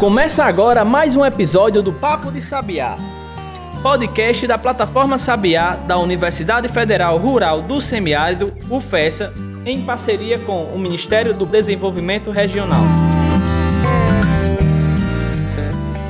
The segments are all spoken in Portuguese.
Começa agora mais um episódio do Papo de Sabiá, podcast da plataforma Sabiá da Universidade Federal Rural do Semiárido, UFESA, em parceria com o Ministério do Desenvolvimento Regional.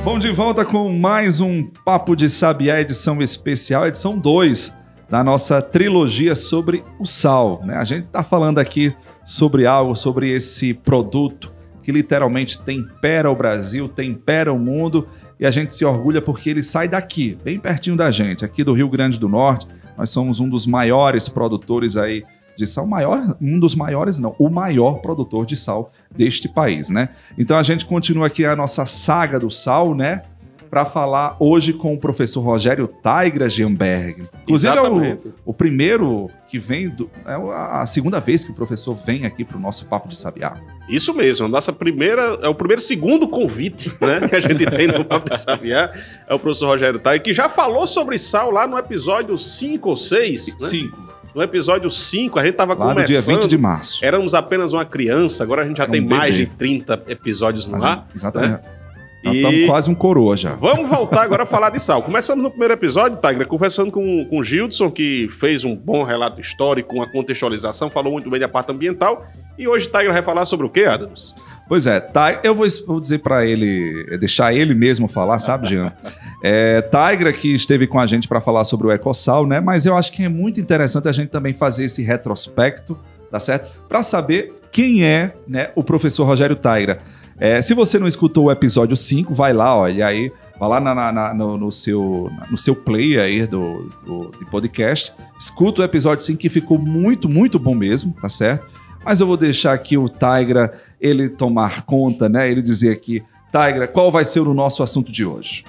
Vamos de volta com mais um Papo de Sabiá, edição especial, edição 2 da nossa trilogia sobre o sal. Né? A gente está falando aqui sobre algo, sobre esse produto que literalmente tempera o Brasil, tempera o mundo e a gente se orgulha porque ele sai daqui, bem pertinho da gente, aqui do Rio Grande do Norte. Nós somos um dos maiores produtores aí de sal, maior, um dos maiores não, o maior produtor de sal deste país, né? Então a gente continua aqui a nossa saga do sal, né? para falar hoje com o professor Rogério Taigra Gemberg. Inclusive é o, o, primeiro que vem, do, é a segunda vez que o professor vem aqui para o nosso Papo de Sabiá. Isso mesmo, a nossa primeira, é o primeiro segundo convite né, que a gente tem no Papo de Sabiá, é o professor Rogério Taigra, que já falou sobre sal lá no episódio 5 ou 6. 5. Né? No episódio 5, a gente estava começando. No dia 20 de março. Éramos apenas uma criança, agora a gente já Era tem um mais de 30 episódios no ar. Exatamente. Né? Nós estamos quase um coroa já. Vamos voltar agora a falar de sal. Começamos no primeiro episódio, Tigra, conversando com, com o Gildson, que fez um bom relato histórico, uma contextualização, falou muito bem da parte ambiental. E hoje Tigra vai falar sobre o que, Adams? Pois é, tá, eu vou, vou dizer para ele, deixar ele mesmo falar, sabe, Jean? É, Tigra que esteve com a gente para falar sobre o Ecossal, né? Mas eu acho que é muito interessante a gente também fazer esse retrospecto, tá certo? Para saber quem é né, o professor Rogério Tigra. É, se você não escutou o episódio 5, vai lá, olha aí, vai lá na, na, no, no, seu, no seu play aí do, do, do podcast, escuta o episódio 5 que ficou muito, muito bom mesmo, tá certo? Mas eu vou deixar aqui o Tigra ele tomar conta, né? Ele dizer aqui, Tigra, qual vai ser o nosso assunto de hoje?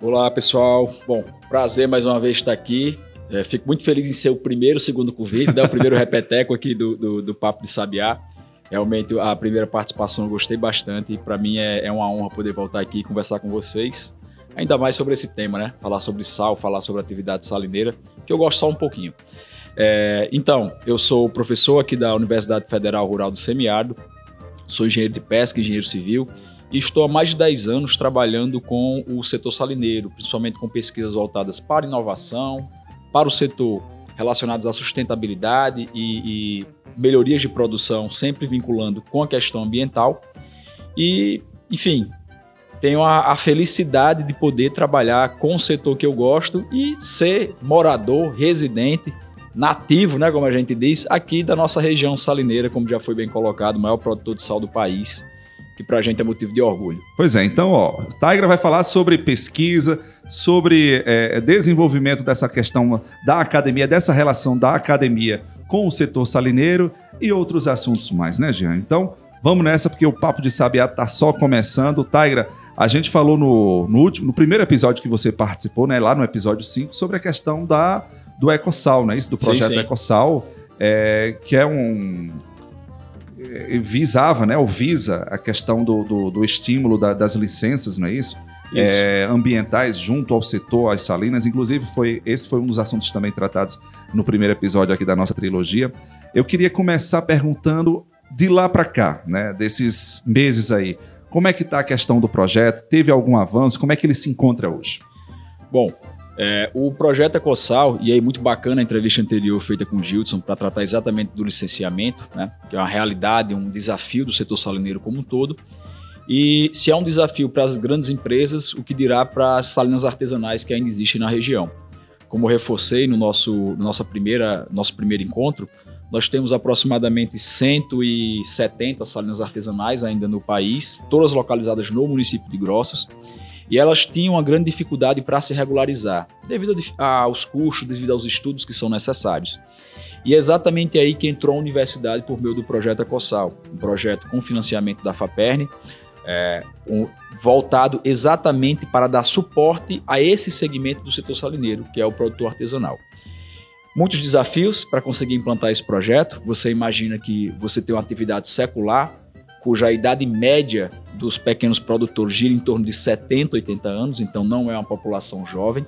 Olá, pessoal. Bom, prazer mais uma vez estar aqui. É, fico muito feliz em ser o primeiro, segundo convite, né? o primeiro repeteco aqui do, do, do Papo de Sabiá. Realmente, a primeira participação eu gostei bastante e para mim é, é uma honra poder voltar aqui e conversar com vocês. Ainda mais sobre esse tema, né? Falar sobre sal, falar sobre atividade salineira, que eu gosto só um pouquinho. É, então, eu sou professor aqui da Universidade Federal Rural do Semiárido, sou engenheiro de pesca, engenheiro civil, e estou há mais de 10 anos trabalhando com o setor salineiro, principalmente com pesquisas voltadas para inovação, para o setor relacionados à sustentabilidade e, e melhorias de produção, sempre vinculando com a questão ambiental. E, enfim, tenho a, a, felicidade de poder trabalhar com o setor que eu gosto e ser morador, residente, nativo, né, como a gente diz, aqui da nossa região salineira, como já foi bem colocado, o maior produtor de sal do país que para a gente é motivo de orgulho. Pois é, então, ó, Tigra vai falar sobre pesquisa, sobre é, desenvolvimento dessa questão da academia, dessa relação da academia com o setor salineiro e outros assuntos mais, né, Jean? Então, vamos nessa, porque o Papo de Sabiá tá só começando. Tigra, a gente falou no, no, último, no primeiro episódio que você participou, né, lá no episódio 5, sobre a questão da, do Ecossal, né, isso, do projeto sim, sim. Ecossal, é, que é um visava, né, ou visa a questão do, do, do estímulo da, das licenças, não é isso? isso. É, ambientais junto ao setor, às salinas. Inclusive, foi, esse foi um dos assuntos também tratados no primeiro episódio aqui da nossa trilogia. Eu queria começar perguntando de lá para cá, né, desses meses aí, como é que está a questão do projeto? Teve algum avanço? Como é que ele se encontra hoje? Bom, é, o projeto Ecossal, e aí muito bacana a entrevista anterior feita com o Gilson para tratar exatamente do licenciamento, né, que é uma realidade, um desafio do setor salineiro como um todo. E se é um desafio para as grandes empresas, o que dirá para as salinas artesanais que ainda existem na região. Como reforcei no nosso, no nossa primeira, nosso primeiro encontro, nós temos aproximadamente 170 salinas artesanais ainda no país, todas localizadas no município de Grossos e elas tinham uma grande dificuldade para se regularizar, devido aos custos, devido aos estudos que são necessários. E é exatamente aí que entrou a universidade por meio do projeto Ecossal, um projeto com financiamento da FAPERN, é, um, voltado exatamente para dar suporte a esse segmento do setor salineiro, que é o produtor artesanal. Muitos desafios para conseguir implantar esse projeto. Você imagina que você tem uma atividade secular, cuja idade média dos pequenos produtores gira em torno de 70, 80 anos, então não é uma população jovem.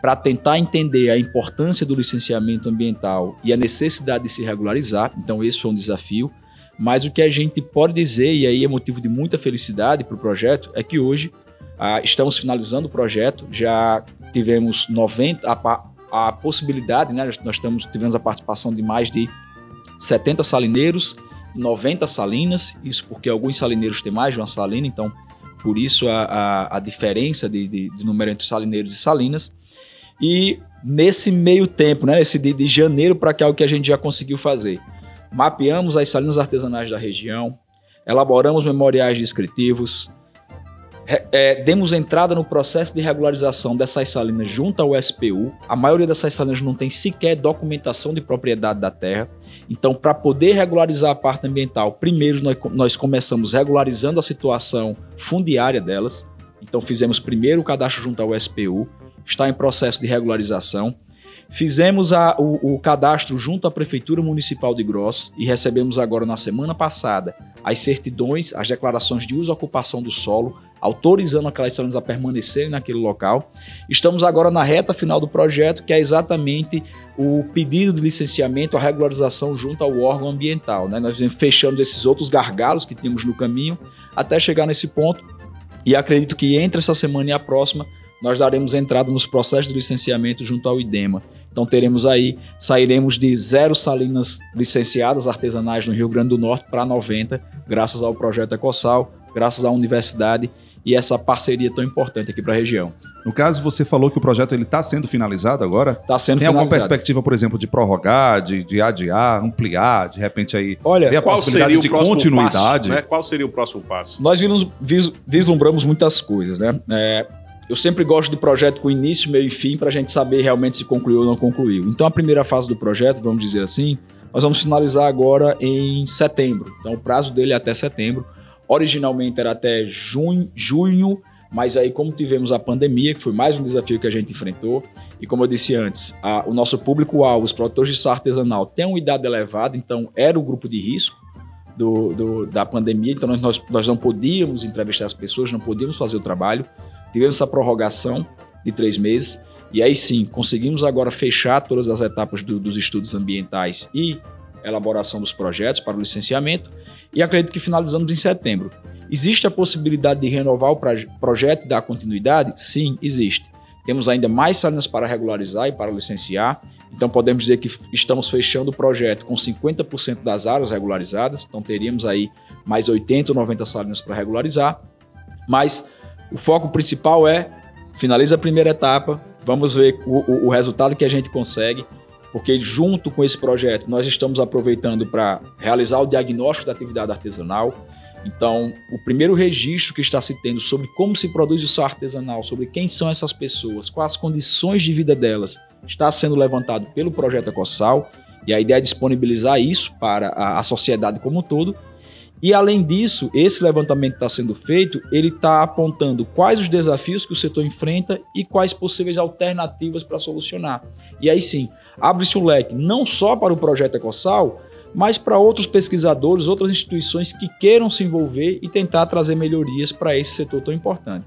Para tentar entender a importância do licenciamento ambiental e a necessidade de se regularizar, então esse foi um desafio. Mas o que a gente pode dizer, e aí é motivo de muita felicidade para o projeto, é que hoje ah, estamos finalizando o projeto, já tivemos 90, a, a possibilidade, né, nós estamos, tivemos a participação de mais de 70 salineiros, 90 salinas, isso porque alguns salineiros têm mais de uma salina, então por isso a, a, a diferença de, de, de, número entre salineiros e salinas. E nesse meio tempo, né, esse de, de janeiro para cá, o que a gente já conseguiu fazer? Mapeamos as salinas artesanais da região, elaboramos memoriais descritivos, é, demos entrada no processo de regularização dessas salinas junto ao SPU. A maioria dessas salinas não tem sequer documentação de propriedade da terra. Então, para poder regularizar a parte ambiental, primeiro nós, nós começamos regularizando a situação fundiária delas. Então, fizemos primeiro o cadastro junto ao SPU, está em processo de regularização. Fizemos a, o, o, cadastro junto à Prefeitura Municipal de Gross e recebemos agora, na semana passada, as certidões, as declarações de uso e ocupação do solo, autorizando aquelas salinas a permanecerem naquele local. Estamos agora na reta final do projeto, que é exatamente o pedido de licenciamento, a regularização junto ao órgão ambiental. Né? Nós fechamos esses outros gargalos que tínhamos no caminho até chegar nesse ponto. E acredito que entre essa semana e a próxima nós daremos entrada nos processos de licenciamento junto ao IDEMA. Então teremos aí, sairemos de zero salinas licenciadas artesanais no Rio Grande do Norte para 90, graças ao projeto Ecossal, graças à universidade e essa parceria tão importante aqui para a região. No caso, você falou que o projeto está sendo finalizado agora? Está sendo Tem finalizado. alguma perspectiva, por exemplo, de prorrogar, de, de adiar, ampliar, de repente aí Olha, a possibilidade de continuidade? Passo, né? Qual seria o próximo passo? Nós vislumbramos muitas coisas, né? É, eu sempre gosto de projeto com início, meio e fim para a gente saber realmente se concluiu ou não concluiu. Então a primeira fase do projeto, vamos dizer assim, nós vamos finalizar agora em setembro. Então o prazo dele é até setembro. Originalmente era até junho, junho, mas aí como tivemos a pandemia, que foi mais um desafio que a gente enfrentou, e como eu disse antes, a, o nosso público-alvo, os produtores de sal artesanal, tem uma idade elevada, então era o grupo de risco do, do da pandemia, então nós, nós não podíamos entrevistar as pessoas, não podíamos fazer o trabalho, tivemos essa prorrogação de três meses, e aí sim, conseguimos agora fechar todas as etapas do, dos estudos ambientais e elaboração dos projetos para o licenciamento, e acredito que finalizamos em setembro. Existe a possibilidade de renovar o projeto e dar continuidade? Sim, existe. Temos ainda mais salinas para regularizar e para licenciar, então podemos dizer que estamos fechando o projeto com 50% das áreas regularizadas, então teríamos aí mais 80 ou 90 salinas para regularizar, mas o foco principal é finaliza a primeira etapa, vamos ver o, o, o resultado que a gente consegue porque junto com esse projeto nós estamos aproveitando para realizar o diagnóstico da atividade artesanal. Então, o primeiro registro que está se tendo sobre como se produz o sal artesanal, sobre quem são essas pessoas, quais as condições de vida delas, está sendo levantado pelo projeto Ecossal, e a ideia é disponibilizar isso para a, a sociedade como um todo. E além disso, esse levantamento está sendo feito, ele está apontando quais os desafios que o setor enfrenta e quais possíveis alternativas para solucionar. E aí sim, abre-se o leque não só para o projeto Ecossal, mas para outros pesquisadores, outras instituições que queiram se envolver e tentar trazer melhorias para esse setor tão importante.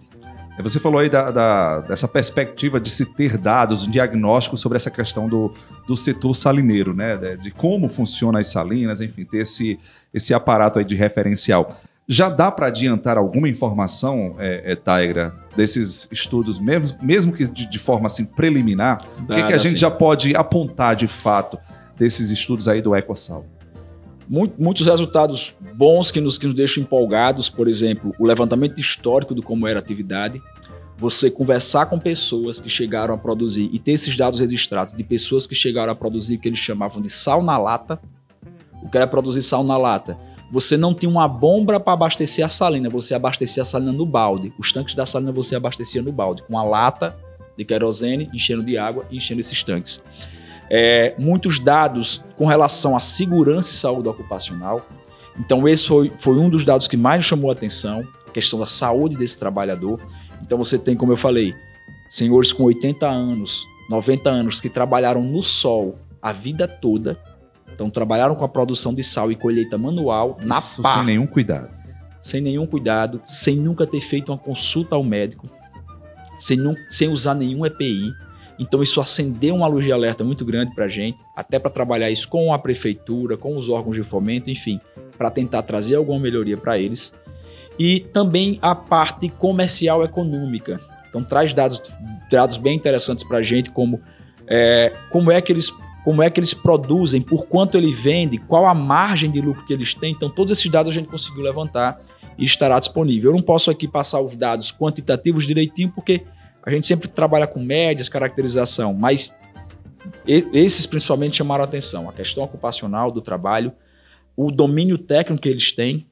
Você falou aí da, da, dessa perspectiva de se ter dados, um diagnóstico sobre essa questão do, do setor salineiro, né? De, de como funcionam as salinas, enfim, ter esse, esse aparato aí de referencial. Já dá para adiantar alguma informação, é, é, Taigra, desses estudos, mesmo, mesmo que de, de forma assim preliminar? o que, que a gente sim. já pode apontar de fato desses estudos aí do EcoSal? muitos resultados bons que nos, que nos deixam empolgados, por exemplo, o levantamento histórico do como era a atividade, você conversar com pessoas que chegaram a produzir e ter esses dados registrados de pessoas que chegaram a produzir o que eles chamavam de sal na lata. O que era produzir sal na lata? Você não tinha uma bomba para abastecer a salina, você abastecia a salina no balde. Os tanques da salina você abastecia no balde, com a lata de querosene, enchendo de água e enchendo esses tanques. É, muitos dados com relação à segurança e saúde ocupacional. Então, esse foi, foi um dos dados que mais chamou a atenção, a questão da saúde desse trabalhador. Então, você tem, como eu falei, senhores com 80 anos, 90 anos, que trabalharam no sol a vida toda, então trabalharam com a produção de sal e colheita manual na Isso pá. Sem nenhum cuidado. Sem nenhum cuidado, sem nunca ter feito uma consulta ao médico, sem, sem usar nenhum EPI. Então isso acendeu uma luz de alerta muito grande para a gente, até para trabalhar isso com a prefeitura, com os órgãos de fomento, enfim, para tentar trazer alguma melhoria para eles. E também a parte comercial econômica. Então traz dados, dados bem interessantes para a gente, como, é, como, é que eles, como é que eles produzem, por quanto ele vende, qual a margem de lucro que eles têm. Então todos esses dados a gente conseguiu levantar e estará disponível. Eu não posso aqui passar os dados quantitativos direitinho, porque a gente sempre trabalha com médias, caracterização, mas esses principalmente chamaram a atenção. A questão ocupacional do trabalho, o domínio técnico que eles têm.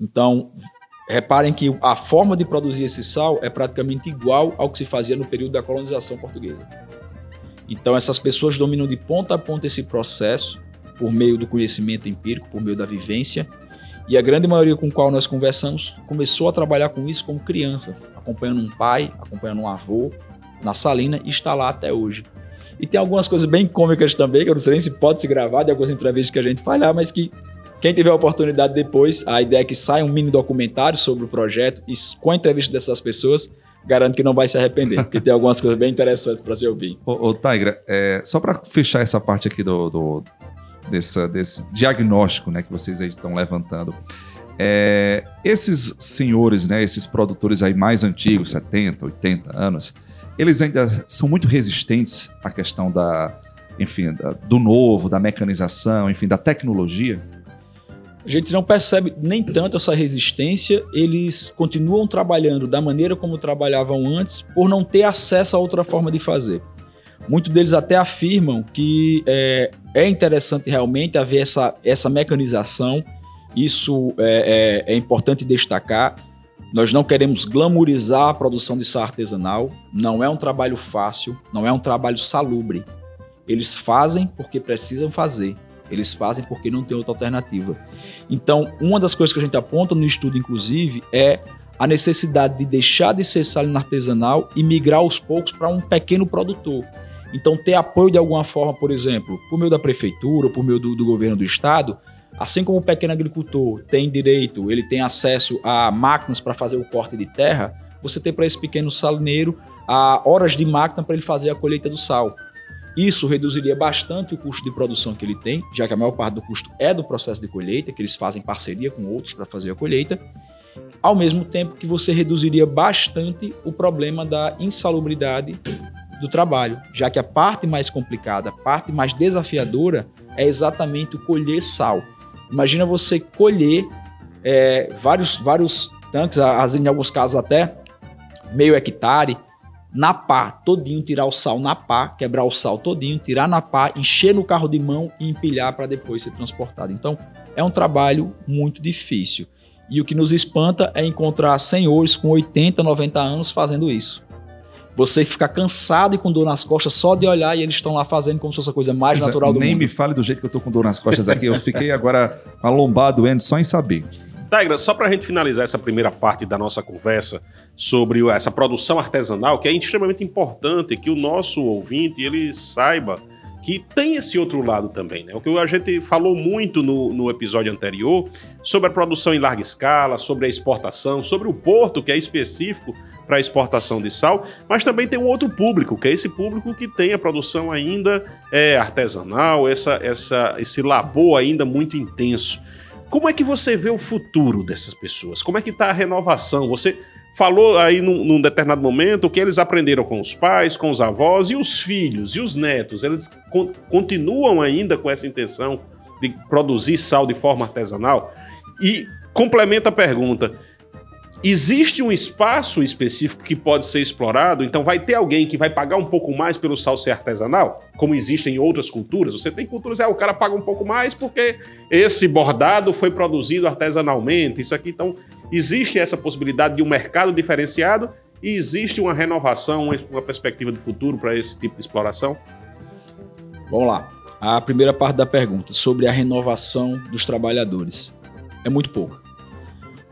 Então, reparem que a forma de produzir esse sal é praticamente igual ao que se fazia no período da colonização portuguesa. Então, essas pessoas dominam de ponta a ponta esse processo por meio do conhecimento empírico, por meio da vivência. E a grande maioria com qual nós conversamos começou a trabalhar com isso como criança, acompanhando um pai, acompanhando um avô na salina e está lá até hoje. E tem algumas coisas bem cômicas também, que eu não sei nem se pode se gravar de algumas entrevistas que a gente falhar, mas que quem tiver a oportunidade depois, a ideia é que saia um mini documentário sobre o projeto e com a entrevista dessas pessoas, garanto que não vai se arrepender, porque tem algumas coisas bem interessantes para se ouvir. Ô, ô Tigra, é, só para fechar essa parte aqui do, do dessa, desse diagnóstico né, que vocês aí estão levantando, é, esses senhores, né, esses produtores aí mais antigos, 70, 80 anos, eles ainda são muito resistentes à questão da, enfim, da, do novo, da mecanização, enfim, da tecnologia? A gente não percebe nem tanto essa resistência, eles continuam trabalhando da maneira como trabalhavam antes, por não ter acesso a outra forma de fazer. Muitos deles até afirmam que é, é interessante realmente haver essa, essa mecanização, isso é, é, é importante destacar. Nós não queremos glamorizar a produção de sal artesanal, não é um trabalho fácil, não é um trabalho salubre. Eles fazem porque precisam fazer. Eles fazem porque não tem outra alternativa. Então, uma das coisas que a gente aponta no estudo, inclusive, é a necessidade de deixar de ser salina artesanal e migrar aos poucos para um pequeno produtor. Então, ter apoio de alguma forma, por exemplo, por meio da prefeitura, por meio do, do governo do estado, assim como o pequeno agricultor tem direito, ele tem acesso a máquinas para fazer o corte de terra, você tem para esse pequeno salineiro a horas de máquina para ele fazer a colheita do sal. Isso reduziria bastante o custo de produção que ele tem, já que a maior parte do custo é do processo de colheita, que eles fazem parceria com outros para fazer a colheita, ao mesmo tempo que você reduziria bastante o problema da insalubridade do trabalho, já que a parte mais complicada, a parte mais desafiadora é exatamente o colher sal. Imagina você colher é, vários, vários tanques, em alguns casos até meio hectare, na pá, todinho, tirar o sal na pá, quebrar o sal todinho, tirar na pá, encher no carro de mão e empilhar para depois ser transportado. Então, é um trabalho muito difícil. E o que nos espanta é encontrar senhores com 80, 90 anos fazendo isso. Você fica cansado e com dor nas costas só de olhar e eles estão lá fazendo como se fosse a coisa mais Mas, natural do nem mundo. Nem me fale do jeito que eu tô com dor nas costas aqui. Eu fiquei agora a lombada doendo só em saber. Tigra, só para a gente finalizar essa primeira parte da nossa conversa sobre essa produção artesanal, que é extremamente importante que o nosso ouvinte ele saiba que tem esse outro lado também, né? O que a gente falou muito no, no episódio anterior sobre a produção em larga escala, sobre a exportação, sobre o porto, que é específico para exportação de sal, mas também tem um outro público, que é esse público que tem a produção ainda é, artesanal, essa, essa, esse labor ainda muito intenso. Como é que você vê o futuro dessas pessoas? Como é que está a renovação? Você falou aí num, num, determinado momento que eles aprenderam com os pais, com os avós e os filhos e os netos. Eles con continuam ainda com essa intenção de produzir sal de forma artesanal? E complementa a pergunta: Existe um espaço específico que pode ser explorado, então vai ter alguém que vai pagar um pouco mais pelo sal ser artesanal, como existe em outras culturas. Você tem culturas, é, o cara paga um pouco mais porque esse bordado foi produzido artesanalmente. Isso aqui, então, existe essa possibilidade de um mercado diferenciado e existe uma renovação, uma perspectiva de futuro para esse tipo de exploração? Vamos lá. A primeira parte da pergunta sobre a renovação dos trabalhadores é muito pouco.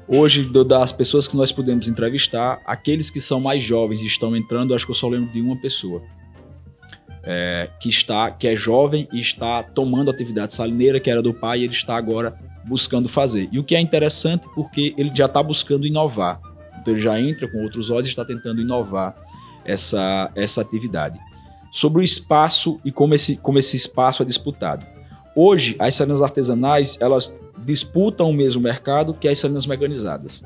Hoje, das pessoas que nós podemos entrevistar, aqueles que são mais jovens e estão entrando, acho que eu só lembro de uma pessoa. É, que está que é jovem e está tomando atividade salineira que era do pai e ele está agora buscando fazer. E o que é interessante porque ele já está buscando inovar. Então ele já entra com outros olhos e está tentando inovar essa, essa atividade. Sobre o espaço e como esse, como esse espaço é disputado. Hoje, as salinas artesanais, elas disputam o mesmo mercado que as salinas mecanizadas.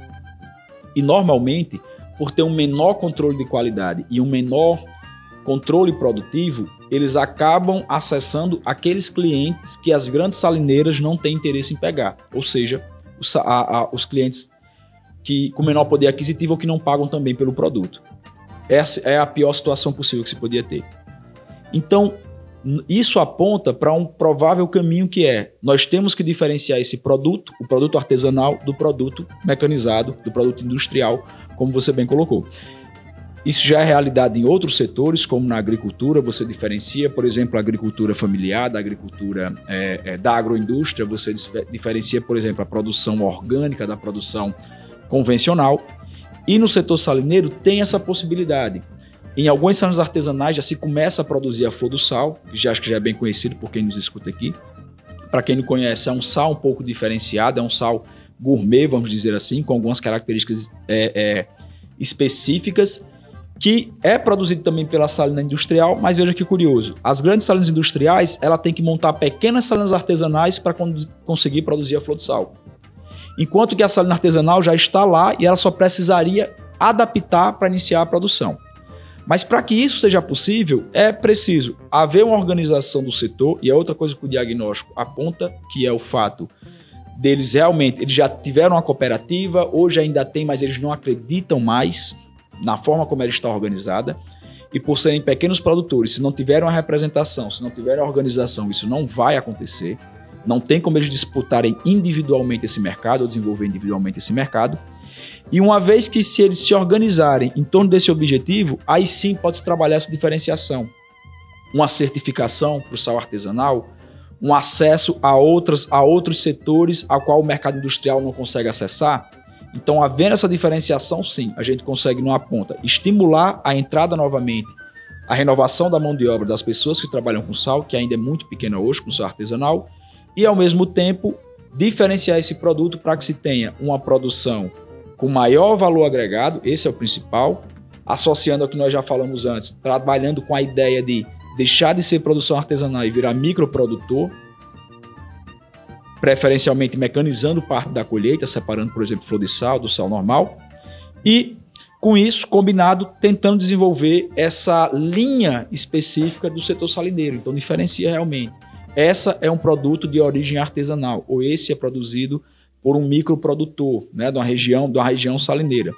E normalmente, por ter um menor controle de qualidade e um menor controle produtivo, eles acabam acessando aqueles clientes que as grandes salineiras não têm interesse em pegar. Ou seja, os, a, a, os clientes que com menor poder aquisitivo ou que não pagam também pelo produto. Essa é a pior situação possível que se podia ter. Então, isso aponta para um provável caminho que é: nós temos que diferenciar esse produto, o produto artesanal, do produto mecanizado, do produto industrial, como você bem colocou. Isso já é realidade em outros setores, como na agricultura, você diferencia, por exemplo, a agricultura familiar da agricultura é, é, da agroindústria, você diferencia, por exemplo, a produção orgânica da produção convencional. E no setor salineiro tem essa possibilidade. Em alguns salinas artesanais já se começa a produzir a flor do sal, que já acho que já é bem conhecido por quem nos escuta aqui. Para quem não conhece, é um sal um pouco diferenciado, é um sal gourmet, vamos dizer assim, com algumas características é, é, específicas, que é produzido também pela salina industrial, mas veja que curioso, as grandes salinas industriais, ela tem que montar pequenas salinas artesanais para conseguir produzir a flor do sal. Enquanto que a salina artesanal já está lá e ela só precisaria adaptar para iniciar a produção. Mas para que isso seja possível, é preciso haver uma organização do setor, e é outra coisa que o diagnóstico aponta, que é o fato deles realmente, eles já tiveram uma cooperativa, hoje ainda tem, mas eles não acreditam mais na forma como ela está organizada. E por serem pequenos produtores, se não tiverem uma representação, se não tiverem uma organização, isso não vai acontecer. Não tem como eles disputarem individualmente esse mercado ou desenvolver individualmente esse mercado. E uma vez que se eles se organizarem em torno desse objetivo, aí sim pode-se trabalhar essa diferenciação. Uma certificação para o sal artesanal, um acesso a, outras, a outros setores a qual o mercado industrial não consegue acessar. Então, havendo essa diferenciação, sim, a gente consegue, numa ponta, estimular a entrada novamente, a renovação da mão de obra das pessoas que trabalham com sal, que ainda é muito pequena hoje, com sal artesanal, e, ao mesmo tempo, diferenciar esse produto para que se tenha uma produção com maior valor agregado, esse é o principal, associando ao que nós já falamos antes, trabalhando com a ideia de deixar de ser produção artesanal e virar microprodutor, preferencialmente mecanizando parte da colheita, separando, por exemplo, flor de sal do sal normal, e com isso, combinado, tentando desenvolver essa linha específica do setor salineiro. Então, diferencia realmente. Essa é um produto de origem artesanal, ou esse é produzido por um microprodutor, né, de uma região, de uma região salineira.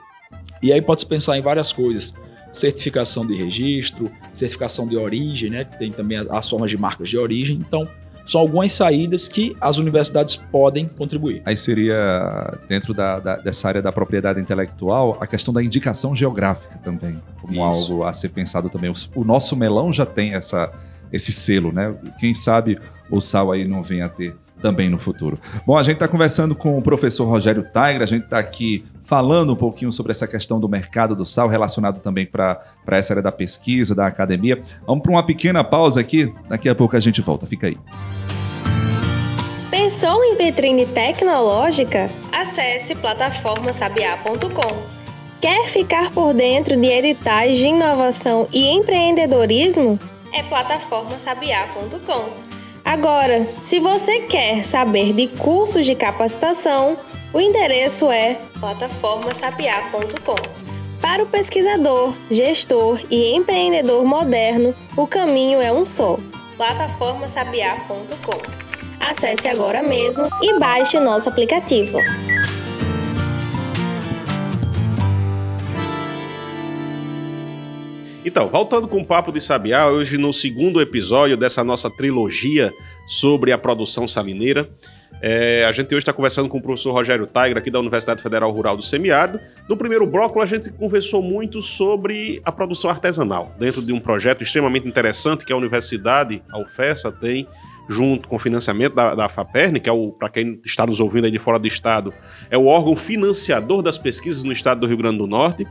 E aí pode-se pensar em várias coisas. Certificação de registro, certificação de origem, né, que tem também as formas de marcas de origem. Então, são algumas saídas que as universidades podem contribuir. Aí seria, dentro da, da, dessa área da propriedade intelectual, a questão da indicação geográfica também, como Isso. algo a ser pensado também. O, o nosso melão já tem essa, esse selo, né? Quem sabe o sal aí não vem a ter também no futuro. Bom, a gente está conversando com o professor Rogério Tigra, a gente está aqui falando um pouquinho sobre essa questão do mercado do sal, relacionado também para essa área da pesquisa, da academia. Vamos para uma pequena pausa aqui, daqui a pouco a gente volta, fica aí. Pensou em vitrine tecnológica? Acesse plataformasabiá.com. Quer ficar por dentro de editais de inovação e empreendedorismo? É plataformasabiá.com. Agora, se você quer saber de cursos de capacitação, o endereço é plataformasapiar.com. Para o pesquisador, gestor e empreendedor moderno, o caminho é um só: plataformasapiar.com. Acesse agora mesmo e baixe nosso aplicativo. Então, voltando com o Papo de Sabiá, hoje no segundo episódio dessa nossa trilogia sobre a produção salineira. É, a gente hoje está conversando com o professor Rogério Tigra, aqui da Universidade Federal Rural do Semiárido. No primeiro bloco, a gente conversou muito sobre a produção artesanal, dentro de um projeto extremamente interessante que a Universidade, a UFESA, tem junto com o financiamento da, da FAPERN, que é o, para quem está nos ouvindo aí de fora do estado, é o órgão financiador das pesquisas no estado do Rio Grande do Norte.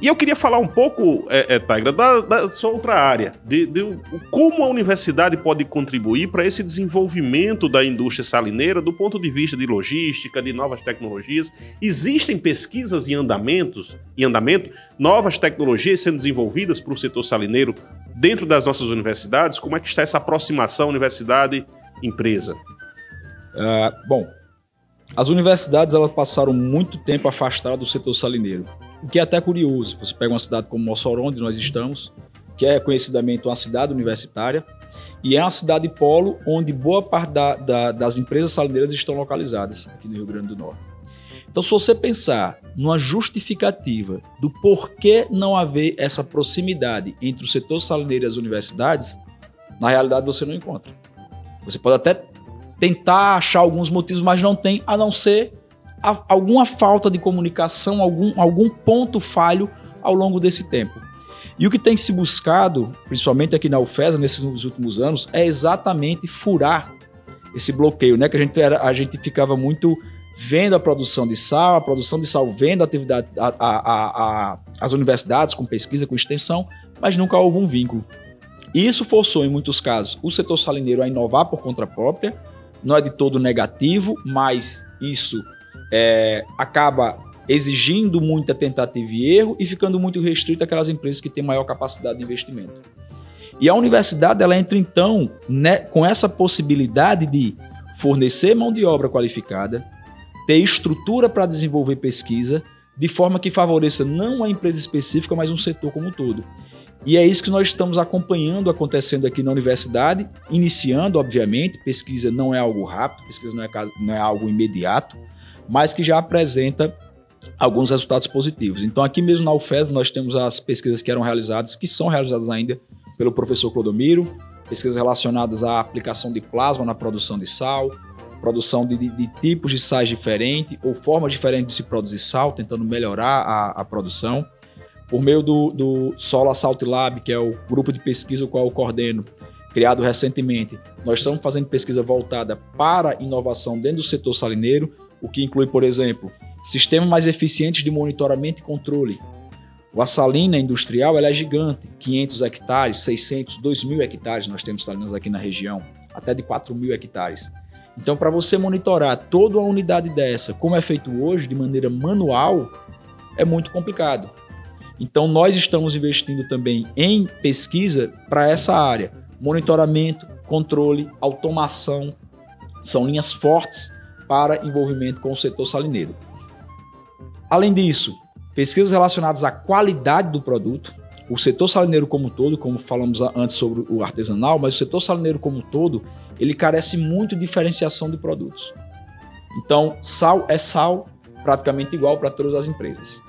E eu queria falar um pouco, é, é, Tigra, da, da sua outra área, de, de, como a universidade pode contribuir para esse desenvolvimento da indústria salineira do ponto de vista de logística, de novas tecnologias. Existem pesquisas em andamentos, em andamento, novas tecnologias sendo desenvolvidas para o setor salineiro dentro das nossas universidades? Como é que está essa aproximação universidade empresa? Uh, bom, as universidades elas passaram muito tempo afastadas do setor salineiro, o que é até curioso. Você pega uma cidade como Mossoró, onde nós estamos, que é conhecidamente uma cidade universitária, e é uma cidade polo onde boa parte da, da, das empresas salineiras estão localizadas aqui no Rio Grande do Norte. Então, se você pensar numa justificativa do porquê não haver essa proximidade entre o setor salineiro e as universidades, na realidade você não encontra. Você pode até tentar achar alguns motivos, mas não tem, a não ser a, alguma falta de comunicação, algum, algum ponto falho ao longo desse tempo. E o que tem se buscado, principalmente aqui na UFESA, nesses últimos anos, é exatamente furar esse bloqueio, né? Que a gente, era, a gente ficava muito vendo a produção de sal, a produção de sal vendo a atividade, a, a, a, as universidades com pesquisa, com extensão, mas nunca houve um vínculo. E isso forçou, em muitos casos, o setor salineiro a inovar por conta própria. Não é de todo negativo, mas isso é, acaba exigindo muita tentativa e erro e ficando muito restrito àquelas empresas que têm maior capacidade de investimento. E a universidade ela entra então né, com essa possibilidade de fornecer mão de obra qualificada, ter estrutura para desenvolver pesquisa, de forma que favoreça não a empresa específica, mas um setor como um todo. E é isso que nós estamos acompanhando acontecendo aqui na universidade, iniciando, obviamente, pesquisa não é algo rápido, pesquisa não é, não é algo imediato, mas que já apresenta alguns resultados positivos. Então, aqui mesmo na UFES, nós temos as pesquisas que eram realizadas, que são realizadas ainda pelo professor Clodomiro, pesquisas relacionadas à aplicação de plasma na produção de sal, produção de, de, de, tipos de sais diferentes ou formas diferentes de se produzir sal, tentando melhorar a, a produção. Por meio do, do Solo Salt Lab, que é o grupo de pesquisa o qual eu coordeno, criado recentemente, nós estamos fazendo pesquisa voltada para inovação dentro do setor salineiro, o que inclui, por exemplo, sistemas mais eficientes de monitoramento e controle. A salina industrial ela é gigante, 500 hectares, 600, 2 mil hectares nós temos salinas aqui na região, até de 4 mil hectares. Então, para você monitorar toda uma unidade dessa, como é feito hoje, de maneira manual, é muito complicado. Então, nós estamos investindo também em pesquisa para essa área: monitoramento, controle, automação. São linhas fortes para envolvimento com o setor salineiro. Além disso, pesquisas relacionadas à qualidade do produto, o setor salineiro como todo, como falamos antes sobre o artesanal, mas o setor salineiro como todo, ele carece muito de diferenciação de produtos. Então, sal é sal praticamente igual para todas as empresas.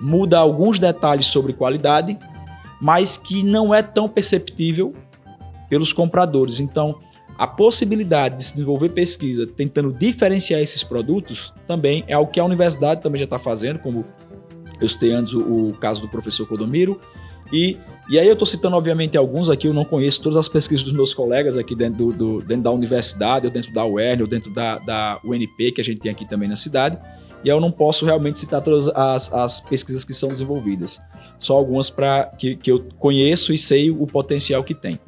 Muda alguns detalhes sobre qualidade, mas que não é tão perceptível pelos compradores. Então, a possibilidade de se desenvolver pesquisa tentando diferenciar esses produtos também é algo que a universidade também já está fazendo, como eu citei antes o, o caso do professor Codomiro, e e aí eu estou citando, obviamente, alguns aqui, eu não conheço todas as pesquisas dos meus colegas aqui dentro, do, do dentro da universidade, ou dentro da UERN, ou dentro da, da UNP, que a gente tem aqui também na cidade. E eu não posso realmente citar todas as, as pesquisas que são desenvolvidas. Só algumas para que, que eu conheço e sei o potencial que tem.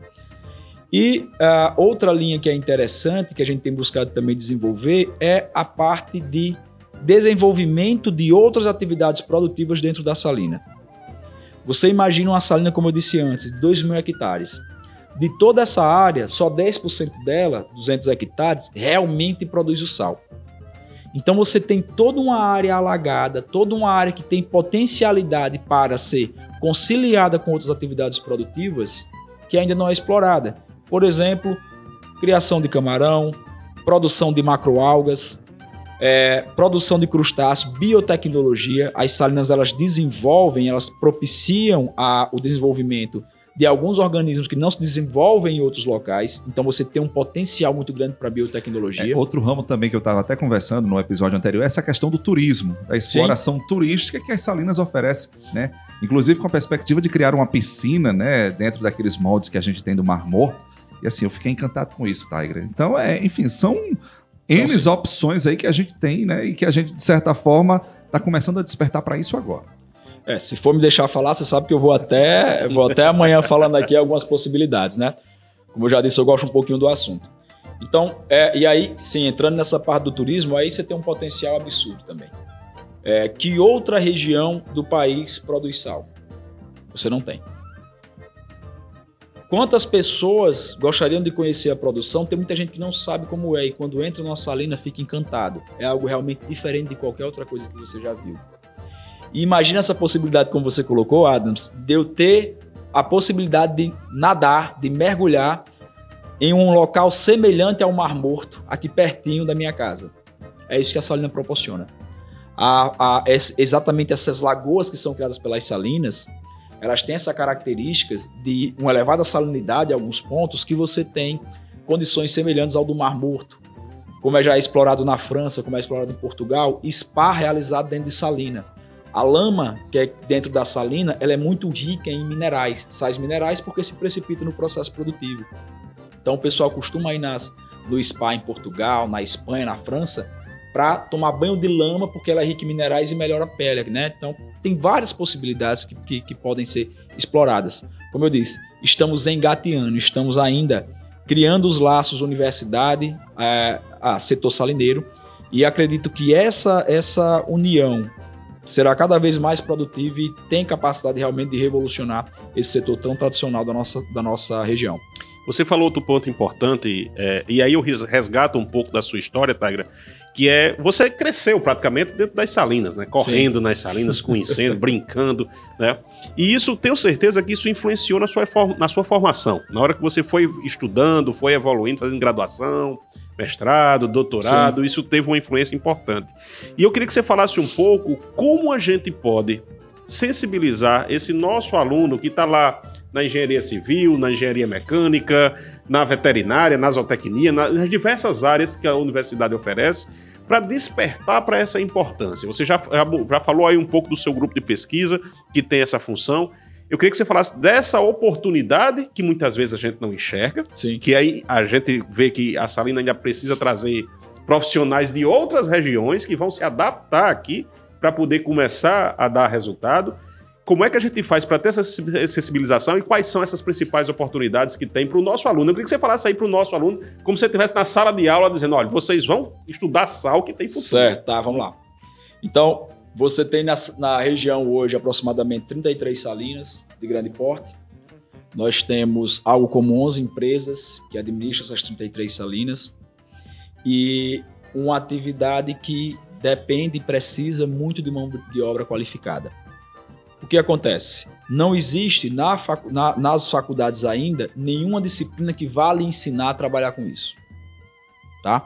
E uh, outra linha que é interessante, que a gente tem buscado também desenvolver, é a parte de desenvolvimento de outras atividades produtivas dentro da salina. Você imagina uma salina, como eu disse antes, de 2 mil hectares. De toda essa área, só 10% dela, 200 hectares, realmente produz o sal. Então você tem toda uma área alagada, toda uma área que tem potencialidade para ser conciliada com outras atividades produtivas que ainda não é explorada. Por exemplo, criação de camarão, produção de macroalgas, é, produção de crustáceos, biotecnologia. As salinas elas desenvolvem, elas propiciam a, o desenvolvimento de alguns organismos que não se desenvolvem em outros locais. Então você tem um potencial muito grande para biotecnologia. É, outro ramo também que eu estava até conversando no episódio anterior é essa questão do turismo, da exploração Sim. turística que as salinas oferecem, né? Inclusive com a perspectiva de criar uma piscina, né, dentro daqueles moldes que a gente tem do Mar Morto. E assim, eu fiquei encantado com isso, Tiger. Então, é, enfim, são N opções aí que a gente tem, né? E que a gente, de certa forma, está começando a despertar para isso agora. É, se for me deixar falar, você sabe que eu vou até, vou até amanhã falando aqui algumas possibilidades, né? Como eu já disse, eu gosto um pouquinho do assunto. Então, é, e aí, sim, entrando nessa parte do turismo, aí você tem um potencial absurdo também. É, que outra região do país produz sal? Você não tem. Quantas pessoas gostariam de conhecer a produção? Tem muita gente que não sabe como é e quando entra numa salina fica encantado. É algo realmente diferente de qualquer outra coisa que você já viu. E imagina essa possibilidade, como você colocou, Adams, de eu ter a possibilidade de nadar, de mergulhar em um local semelhante ao Mar Morto, aqui pertinho da minha casa. É isso que a salina proporciona. A, a, exatamente essas lagoas que são criadas pelas salinas, elas têm essa características de uma elevada salinidade em alguns pontos que você tem condições semelhantes ao do Mar Morto. Como é já explorado na França, como é explorado em Portugal, spa realizado dentro de salina. A lama, que é dentro da salina, ela é muito rica em minerais, sais minerais, porque se precipita no processo produtivo. Então o pessoal costuma ir nas, no spa em Portugal, na Espanha, na França, para tomar banho de lama, porque ela é rica em minerais e melhora a pele, né? Então tem várias possibilidades que, que, que podem ser exploradas. Como eu disse, estamos engateando, estamos ainda criando os laços universidade é, a setor salineiro e acredito que essa, essa união será cada vez mais produtiva e tem capacidade realmente de revolucionar esse setor tão tradicional da nossa, da nossa região. Você falou outro ponto importante, é, e aí eu resgato um pouco da sua história, Tigra, que é você cresceu praticamente dentro das salinas, né? Correndo Sim. nas salinas, conhecendo, brincando, né? E isso, tenho certeza que isso influenciou na sua, na sua formação. Na hora que você foi estudando, foi evoluindo, fazendo graduação, mestrado, doutorado, Sim. isso teve uma influência importante. E eu queria que você falasse um pouco como a gente pode sensibilizar esse nosso aluno que está lá na engenharia civil, na engenharia mecânica, na veterinária, na zootecnia, nas diversas áreas que a universidade oferece, para despertar para essa importância. Você já, já falou aí um pouco do seu grupo de pesquisa, que tem essa função. Eu queria que você falasse dessa oportunidade que muitas vezes a gente não enxerga, Sim. que aí a gente vê que a Salina ainda precisa trazer profissionais de outras regiões que vão se adaptar aqui para poder começar a dar resultado. Como é que a gente faz para ter essa sensibilização e quais são essas principais oportunidades que tem para o nosso aluno? Eu queria que você falasse aí para o nosso aluno, como se você estivesse na sala de aula dizendo: olha, vocês vão estudar sal que tem futuro. Certo, tá, vamos lá. Então, você tem na, na região hoje aproximadamente 33 salinas de grande porte. Nós temos algo como 11 empresas que administram essas 33 salinas e uma atividade que depende e precisa muito de mão de obra qualificada. O que acontece? Não existe na facu na, nas faculdades ainda nenhuma disciplina que vale ensinar a trabalhar com isso. Tá?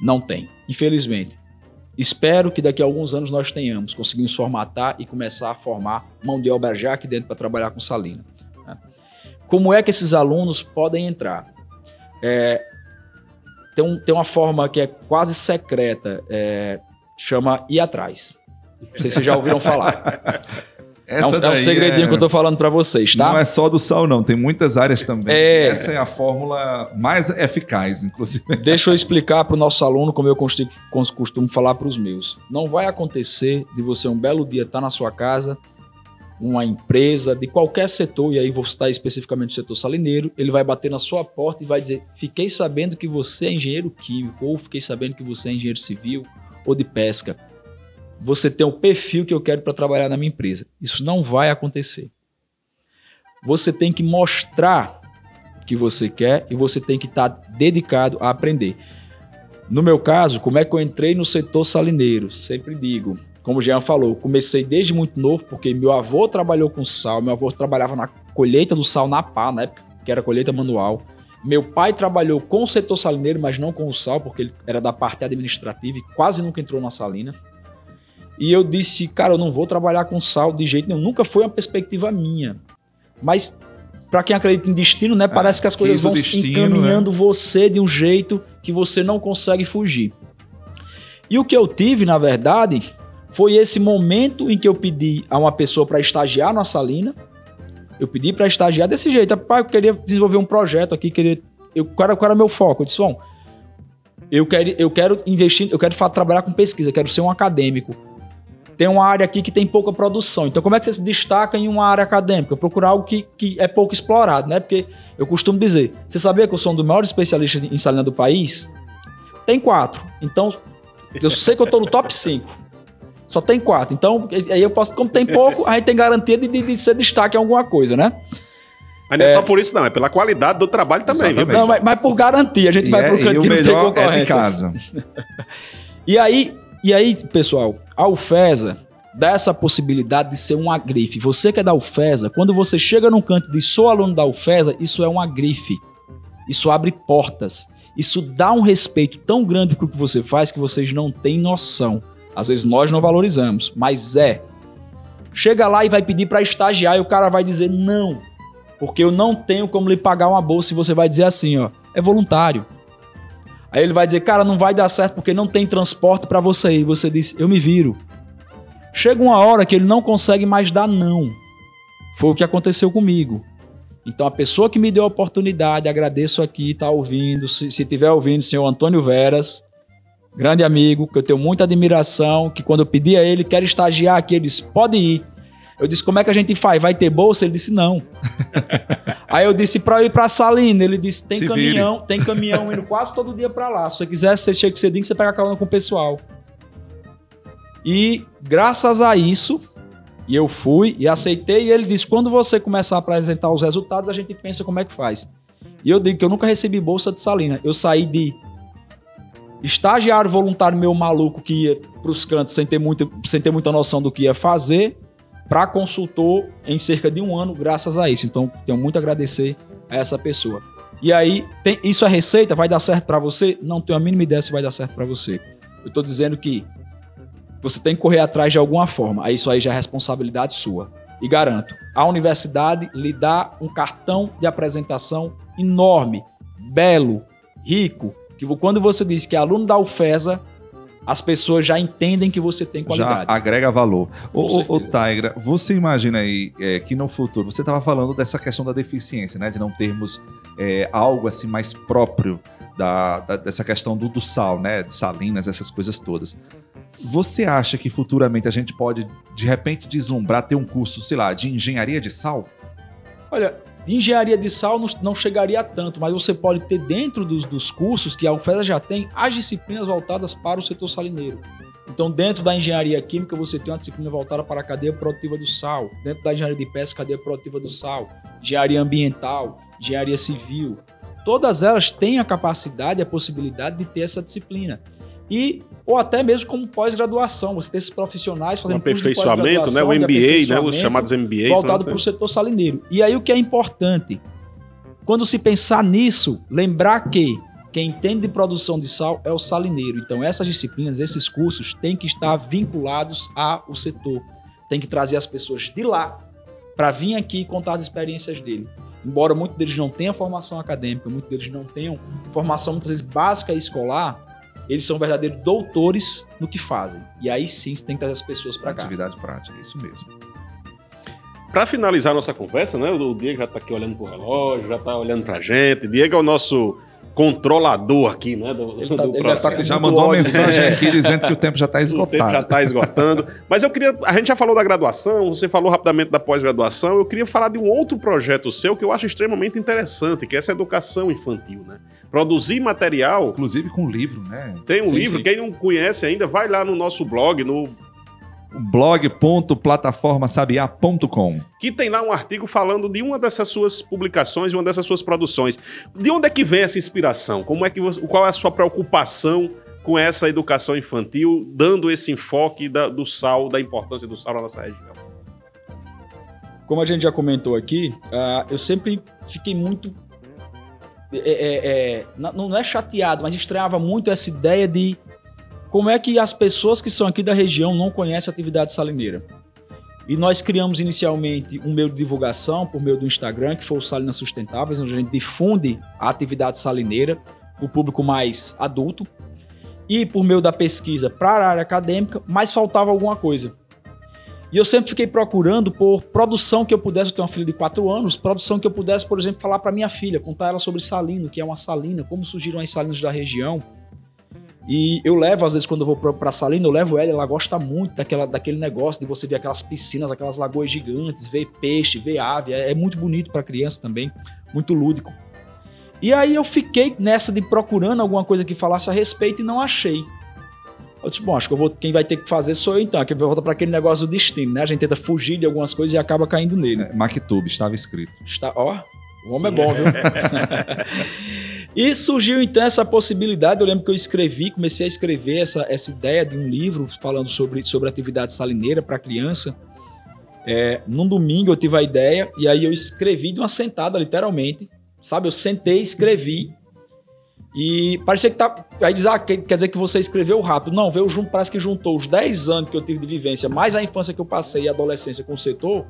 Não tem, infelizmente. Espero que daqui a alguns anos nós tenhamos, conseguimos formatar e começar a formar mão de obra já aqui dentro para trabalhar com salina. Né? Como é que esses alunos podem entrar? É, tem, um, tem, uma forma que é quase secreta, é, chama ir atrás. Não sei se vocês já ouviram falar. É um, é um, segredinho é... que eu tô falando para vocês, tá? Não é só do sal, não. Tem muitas áreas também. É... Essa é a fórmula mais eficaz, inclusive. Deixa eu explicar para o nosso aluno como eu costumo falar para os meus. Não vai acontecer de você um belo dia estar tá na sua casa, uma empresa de qualquer setor, e aí vou citar especificamente o setor salineiro, ele vai bater na sua porta e vai dizer: Fiquei sabendo que você é engenheiro químico, ou fiquei sabendo que você é engenheiro civil ou de pesca você tem o perfil que eu quero para trabalhar na minha empresa. Isso não vai acontecer. Você tem que mostrar que você quer e você tem que estar tá dedicado a aprender. No meu caso, como é que eu entrei no setor salineiro? Sempre digo, como o Jean falou, comecei desde muito novo, porque meu avô trabalhou com sal, meu avô trabalhava na colheita do sal na pá, né? Que era colheita manual. Meu pai trabalhou com o setor salineiro, mas não com o sal, porque ele era da parte administrativa e quase nunca entrou na salina. E eu disse, cara, eu não vou trabalhar com sal de jeito nenhum. Nunca foi uma perspectiva minha. Mas para quem acredita em destino, né, parece é, que as coisas vão destino, encaminhando né? você de um jeito que você não consegue fugir. E o que eu tive, na verdade, foi esse momento em que eu pedi a uma pessoa para estagiar na salina. Eu pedi para estagiar desse jeito. Pai, eu queria desenvolver um projeto aqui, queria eu qual era, qual era meu foco? Eu disse, bom, eu quero, eu quero investir, eu quero trabalhar com pesquisa, quero ser um acadêmico tem uma área aqui que tem pouca produção. Então, como é que você se destaca em uma área acadêmica? Procurar algo que, que é pouco explorado, né? Porque eu costumo dizer, você sabia que eu sou um dos maiores especialistas em salina do país? Tem quatro. Então, eu sei que eu estou no top 5. Só tem quatro. Então, aí eu posso, como tem pouco, a gente tem garantia de, de, de ser destaque em alguma coisa, né? Mas não é, só por isso, não, é pela qualidade do trabalho também, viu? Não, mas, mas por garantia, a gente E, vai é, pro canto o que não tem é de concorrência. casa. E aí, e aí, pessoal, a UFESA dá essa possibilidade de ser uma grife. Você que é da UFESA, quando você chega num canto de sou aluno da UFESA, isso é uma grife. Isso abre portas. Isso dá um respeito tão grande pro que você faz que vocês não têm noção. Às vezes nós não valorizamos, mas é. Chega lá e vai pedir para estagiar e o cara vai dizer não, porque eu não tenho como lhe pagar uma bolsa e você vai dizer assim, ó, é voluntário. Aí ele vai dizer, cara, não vai dar certo porque não tem transporte para você ir. Você diz, eu me viro. Chega uma hora que ele não consegue mais dar não. Foi o que aconteceu comigo. Então a pessoa que me deu a oportunidade, agradeço aqui, tá ouvindo. Se, se tiver ouvindo, senhor Antônio Veras, grande amigo, que eu tenho muita admiração, que quando eu pedi a ele, quer estagiar aqui, ele disse, pode ir. Eu disse, como é que a gente faz? Vai ter bolsa? Ele disse, não. Aí eu disse, pra eu ir pra Salina, ele disse, tem Se caminhão, tem caminhão indo quase todo dia pra lá. Se você quiser, você chega cedinho, você pega carona com o pessoal. E graças a isso, e eu fui e aceitei, e ele disse, quando você começar a apresentar os resultados, a gente pensa como é que faz. E eu digo que eu nunca recebi bolsa de Salina. Eu saí de estagiário voluntário meu maluco que ia pros cantos sem ter, muita, sem ter muita noção do que ia fazer, para consultor em cerca de um ano, graças a isso. Então, tenho muito a agradecer a essa pessoa. E aí, tem, isso é receita? Vai dar certo para você? Não tenho a mínima ideia se vai dar certo para você. Eu tô dizendo que você tem que correr atrás de alguma forma. Isso aí já é responsabilidade sua. E garanto, a universidade lhe dá um cartão de apresentação enorme, belo, rico, que quando você diz que é aluno da UFESA, as pessoas já entendem que você tem Já qualidade. agrega valor. Ô, ô Tigra, você imagina aí é, que no futuro, você estava falando dessa questão da deficiência, né? De não termos é, algo assim mais próprio da, da- dessa questão do, do sal, né? De salinas, essas coisas todas. Você acha que futuramente a gente pode, de repente, deslumbrar, ter um curso, sei lá, de engenharia de sal? Olha, engenharia de sal não, não chegaria a tanto, mas você pode ter dentro dos, dos cursos que a UFESA já tem as disciplinas voltadas para o setor salineiro. Então, dentro da engenharia química, você tem uma disciplina voltada para a cadeia produtiva do sal. Dentro da engenharia de pesca, cadeia produtiva do sal. Engenharia ambiental, engenharia civil. Todas elas têm a capacidade a possibilidade de ter essa disciplina. E, ou até mesmo como pós-graduação, você tem esses profissionais Um fazendo de aperfeiçoamento, né? O MBA, né? Os chamados MBAs. voltado né? para o setor salineiro. E aí o que é importante? Quando se pensar nisso, lembrar que quem entende de produção de sal é o salineiro. Então essas disciplinas, esses cursos têm que estar vinculados ao setor. Tem que trazer as pessoas de lá para vir aqui contar as experiências dele. Embora muitos deles não tenham formação acadêmica, muitos deles não tenham formação muitas vezes básica e escolar, eles são verdadeiros doutores no que fazem. E aí sim você tem que trazer as pessoas para cá. Atividade prática, isso mesmo. Para finalizar nossa conversa, né? O Diego já tá aqui olhando pro relógio, já tá olhando pra gente. Diego é o nosso controlador aqui, né? Do, Ele tá- do ele deve tá Já mandou uma mensagem É. aqui dizendo que o tempo já está O tempo já esgotado. está esgotando. Mas eu queria. A gente já falou da graduação, você falou rapidamente da pós-graduação. Eu queria falar de um outro projeto seu que eu acho extremamente interessante, que é essa educação infantil, né? Produzir material. Inclusive com livro, né? Tem um Sim, livro, sim. quem não conhece ainda, vai lá no nosso blog, no blog.plataformasabiá.com. que tem lá um artigo falando de uma dessas suas publicações, de uma dessas suas produções. De onde é que vem essa inspiração? Como é que você- qual é a sua preocupação com essa educação infantil, dando esse enfoque da- do sal, da importância do sal na nossa região? como a gente já comentou aqui, ah, eu sempre fiquei muito. é, é, é, não é chateado, mas estranhava muito essa ideia de como é que as pessoas que são aqui da região não conhecem a atividade salineira. E nós criamos inicialmente um meio de divulgação por meio do Instagram, que foi o Salinas Sustentáveis, onde a gente difunde a atividade salineira o público mais adulto. E por meio da pesquisa para a área acadêmica, mas faltava alguma coisa. E eu sempre fiquei procurando por produção que eu pudesse, eu tenho uma filha de 4 anos, produção que eu pudesse, por exemplo, falar para minha filha, contar ela sobre salino, que é uma salina, como surgiram as salinas da região. E eu levo, às vezes, quando eu vou pra- Salina, eu levo ela, ela gosta muito daquela, daquele negócio de você ver aquelas piscinas, aquelas lagoas gigantes, ver peixe, ver ave. É, é muito bonito para criança também, muito lúdico. E aí eu fiquei nessa de procurando alguma coisa que falasse a respeito e não achei. Eu disse, bom, acho que vou, quem vai ter que fazer sou eu então, que volta para aquele negócio do destino, né? A gente tenta fugir de algumas coisas e acaba caindo nele. É, Mactube, estava escrito. Está, ó, O homem é bom, viu? e surgiu então essa possibilidade. Eu lembro que eu escrevi, comecei a escrever essa, essa ideia de um livro falando sobre, sobre atividade salineira para criança. É, num domingo eu tive a ideia e aí eu escrevi de uma sentada, literalmente. Sabe, eu sentei, escrevi. E parecia que tá. Aí diz, ah, quer dizer que você escreveu rápido. Não, veio junto, parece que juntou os 10 anos que eu tive de vivência, mais a infância que eu passei e a adolescência com o setor.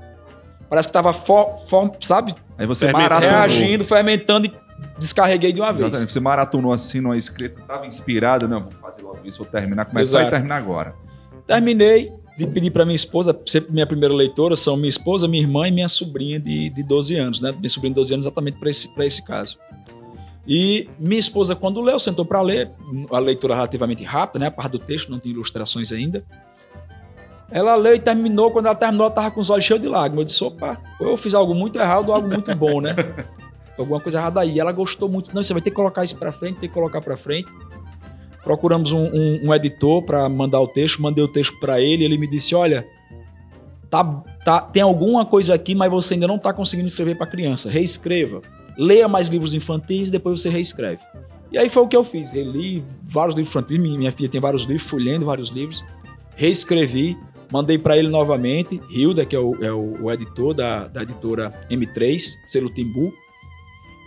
Parece que tava, for, for, sabe? Aí você Fermentando. maratonou. Reagindo, fermentando e descarreguei de uma vez. Exatamente. Você maratonou assim numa escrita, tava inspirado, não, vou fazer logo isso, vou terminar, começar Exato. e terminar agora. Terminei de pedir para minha esposa, sempre minha primeira leitora são minha esposa, minha irmã e minha sobrinha de, de 12 anos, né? Minha sobrinha de 12 anos exatamente para esse, pra esse caso. E minha esposa, quando leu, sentou para ler, a leitura relativamente rápida, né? A parte do texto, não tem ilustrações ainda. Ela leu e terminou. Quando ela terminou, ela tava com os olhos cheios de lágrimas. Eu disse: opa, ou eu fiz algo muito errado ou algo muito bom, né? Alguma coisa errada aí. Ela gostou muito. Não, você vai ter que colocar isso para frente, tem que colocar para frente. Procuramos um, um- um editor para mandar o texto, mandei o texto para ele. Ele me disse: olha, tá, tá, tem alguma coisa aqui, mas você ainda não está conseguindo escrever para criança. Reescreva. Leia mais livros infantis, depois você reescreve. E aí foi o que eu fiz. Reli vários livros infantis. Minha filha tem vários livros, fui lendo vários livros. Reescrevi, mandei para ele novamente. Hilda, que é o, é o editor da, da editora M3, selo Timbu.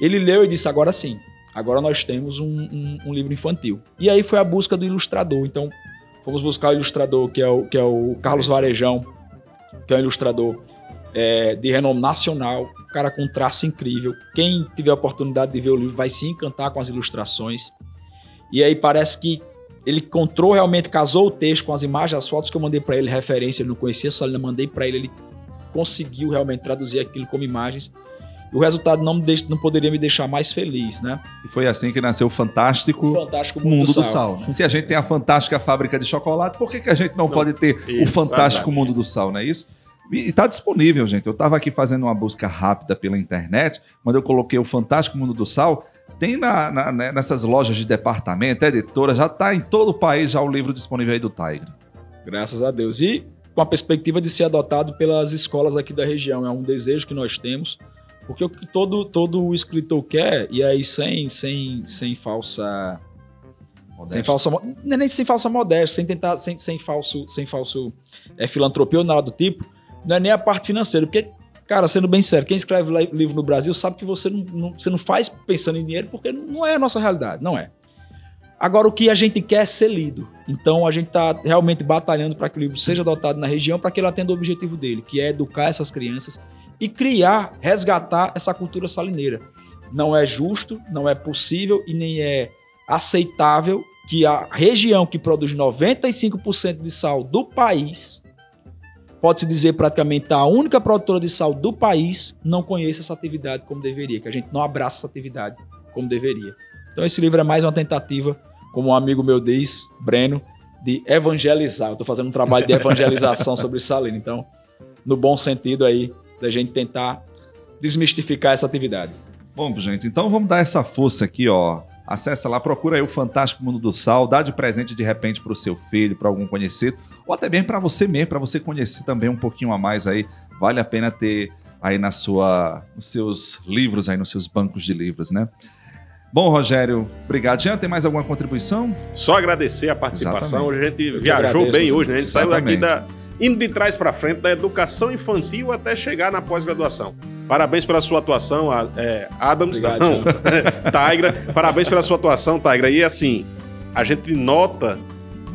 Ele leu e disse: agora sim, agora nós temos um, um- um livro infantil. E aí foi a busca do ilustrador. Então, fomos buscar o ilustrador, que é o, que é o Carlos Varejão, que é um ilustrador é, de renome nacional, um cara com um traço incrível. Quem tiver a oportunidade de ver o livro vai se encantar com as ilustrações. E aí parece que ele encontrou realmente, casou o texto com as imagens, as fotos que eu mandei para ele, referência, ele não conhecia essa mandei para ele, ele conseguiu realmente traduzir aquilo como imagens. E o resultado não, deixa, não poderia me deixar mais feliz, né? E foi assim que nasceu o fantástico O fantástico Mundo do Sal. né? Se a gente tem a fantástica fábrica de chocolate, por que, que a gente não, Não, pode ter o exatamente. fantástico Mundo do Sal, não é isso? E está disponível, gente. Eu estava aqui fazendo uma busca rápida pela internet, quando eu coloquei o Fantástico Mundo do Sal, tem na- na- né, nessas lojas de departamento, editora, já está em todo o país já o livro disponível aí do Tiger. Graças a Deus. E com a perspectiva de ser adotado pelas escolas aqui da região. É um desejo que nós temos. Porque o que todo, todo escritor quer, e aí sem, sem, sem falsa. Sem falsa, não é nem sem falsa modéstia, sem tentar, sem, sem falso, sem falso é, filantropia ou nada do tipo, não é nem a parte financeira, porque, cara, sendo bem sério, quem escreve li- livro no Brasil sabe que você não, não- você não faz pensando em dinheiro, porque não é a nossa realidade, não é. Agora, o que a gente quer é ser lido. Então, a gente está realmente batalhando para que o livro seja adotado na região, para que ele atenda o objetivo dele, que é educar essas crianças e criar, resgatar essa cultura salineira. Não é justo, não é possível e nem é aceitável que a região que produz 95% de sal do país, pode-se dizer praticamente a única produtora de sal do país, não conheça essa atividade como deveria, que a gente não abraça essa atividade como deveria. Então esse livro é mais uma tentativa, como um amigo meu diz, Breno, de evangelizar. Eu estou fazendo um trabalho de evangelização sobre salina. Então, no bom sentido aí, da gente tentar desmistificar essa atividade. Bom, gente, então vamos dar essa força aqui, ó. Acessa lá, procura aí o Fantástico Mundo do Sal, dá de presente de repente para o seu filho, para algum conhecido, ou até mesmo para você mesmo, para você conhecer também um pouquinho a mais aí. Vale a pena ter aí na sua, nos seus livros aí, nos seus bancos de livros, né? Bom, Rogério, obrigado. Jean, tem mais alguma contribuição? Só agradecer a participação. Exatamente. A gente Eu viajou agradeço, bem hoje, né? A gente saiu daqui Exatamente. da. Indo de trás para frente, da educação infantil até chegar na pós-graduação. Parabéns pela sua atuação, é, Adams, Obrigado, não, Tigra. Parabéns pela sua atuação, Tigra. E assim, a gente nota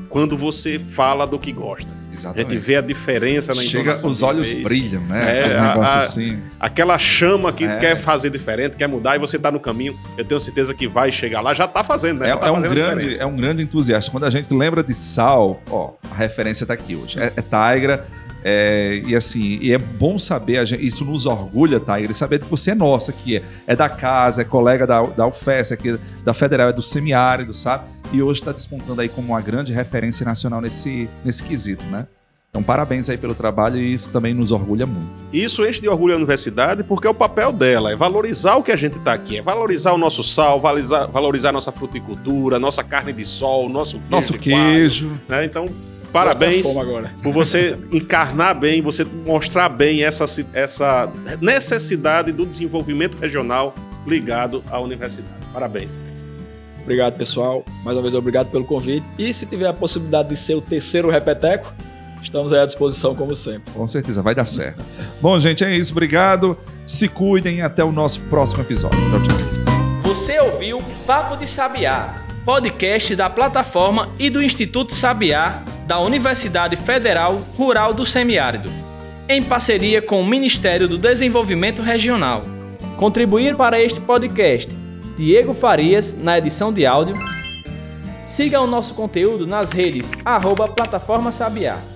quando você fala do que gosta. A gente vê a diferença na Chega, os olhos vez. brilham, né? É, negócio a- assim. Aquela chama que É. quer fazer diferente, quer mudar, e você tá no caminho. Eu tenho certeza que vai chegar lá. Já tá fazendo, né? É, tá é um grande, é um grande entusiasta. Quando a gente lembra de sal, ó, a referência tá aqui hoje. É, é Tigra. é, e assim, e é bom saber, gente- isso nos orgulha, Tigra, saber que você é nossa, que é, é da casa, é colega da, da UFES, aqui, da Federal, é do semiárido, sabe? E hoje está despontando aí como uma grande referência nacional nesse, nesse quesito, né? Então, parabéns aí pelo trabalho e isso também nos orgulha muito. Isso enche de orgulho a universidade porque é o papel dela, é valorizar o que a gente está aqui, é valorizar o nosso sal, valorizar, valorizar nossa fruticultura, nossa carne de sol, nosso queijo. Nosso queijo. né? Então, Parabéns por você encarnar bem, você mostrar bem essa, essa necessidade do desenvolvimento regional ligado à universidade. Parabéns. Obrigado, pessoal. Mais uma vez, obrigado pelo convite. E se tiver a possibilidade de ser o terceiro repeteco, estamos aí à disposição, como sempre. Com certeza, vai dar certo. Bom, gente, é isso. Obrigado. Se cuidem e até o nosso próximo episódio. Tchau, tchau. Você ouviu Papo de Sabiá, podcast da plataforma e do Instituto Sabiá da Universidade Federal Rural do Semiárido, em parceria com o Ministério do Desenvolvimento Regional. Contribuir para este podcast Diego Farias na edição de áudio. Siga o nosso conteúdo nas redes arroba Plataforma Sabiá.